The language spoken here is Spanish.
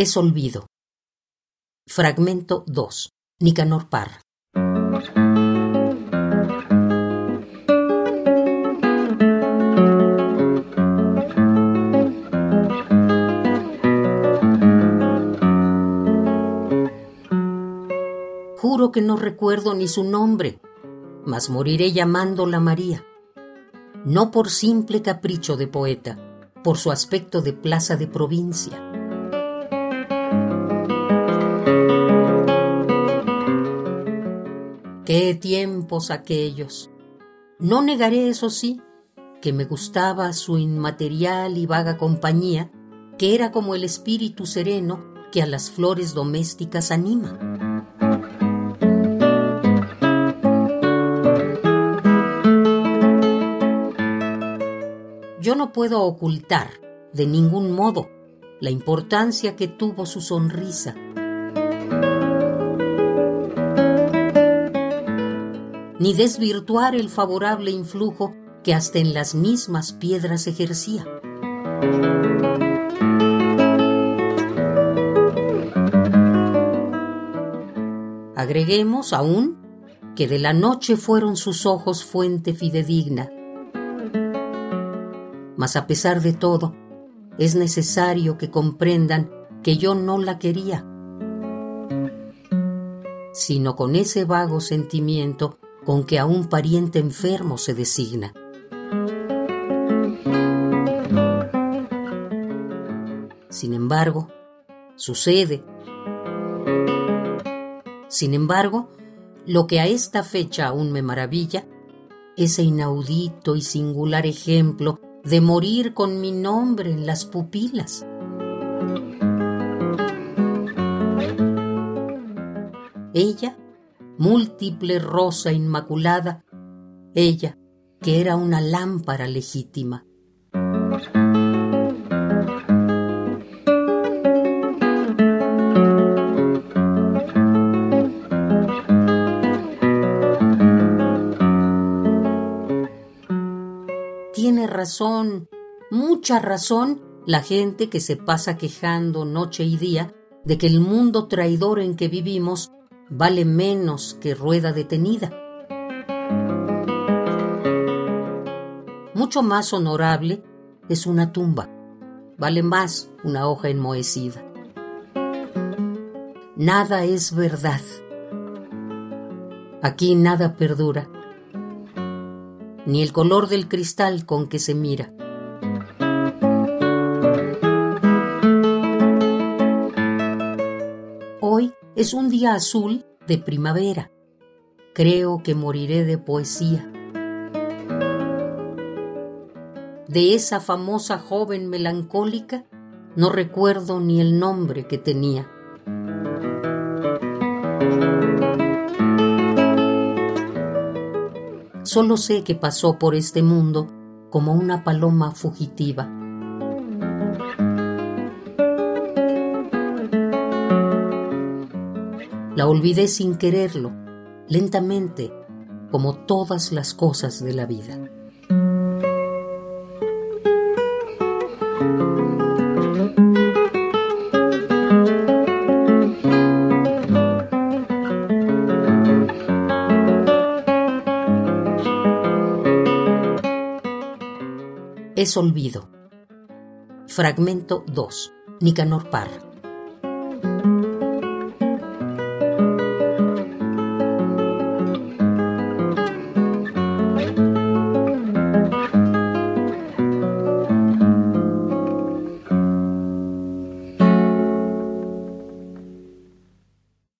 Es olvido. Fragmento 2. Nicanor Parra. Juro que no recuerdo ni su nombre, mas moriré llamándola María. No por simple capricho de poeta, por su aspecto de plaza de provincia. Qué tiempos aquellos. No negaré, eso sí, que me gustaba su inmaterial y vaga compañía, que era como el espíritu sereno que a las flores domésticas anima. Yo no puedo ocultar, de ningún modo, la importancia que tuvo su sonrisa. Ni desvirtuar el favorable influjo que hasta en las mismas piedras ejercía. Agreguemos aún que de la noche fueron sus ojos fuente fidedigna, mas a pesar de todo, es necesario que comprendan que yo no la quería, sino con ese vago sentimiento con que a un pariente enfermo se designa. Sin embargo, sucede. Sin embargo, lo que a esta fecha aún me maravilla, ese inaudito y singular ejemplo de morir con mi nombre en las pupilas. Ella, múltiple rosa inmaculada, ella, que era una lámpara legítima. tiene razón, mucha razón, la gente que se pasa quejando noche y día de que el mundo traidor en que vivimos vale menos que rueda detenida. Mucho más honorable es una tumba, vale más una hoja enmohecida. Nada es verdad. Aquí nada perdura ni el color del cristal con que se mira. Es un día azul de primavera. Creo que moriré de poesía. De esa famosa joven melancólica no recuerdo ni el nombre que tenía. Solo sé que pasó por este mundo como una paloma fugitiva. La olvidé sin quererlo, lentamente, como todas las cosas de la vida. Es olvido. Fragmento 2. Nicanor Parra.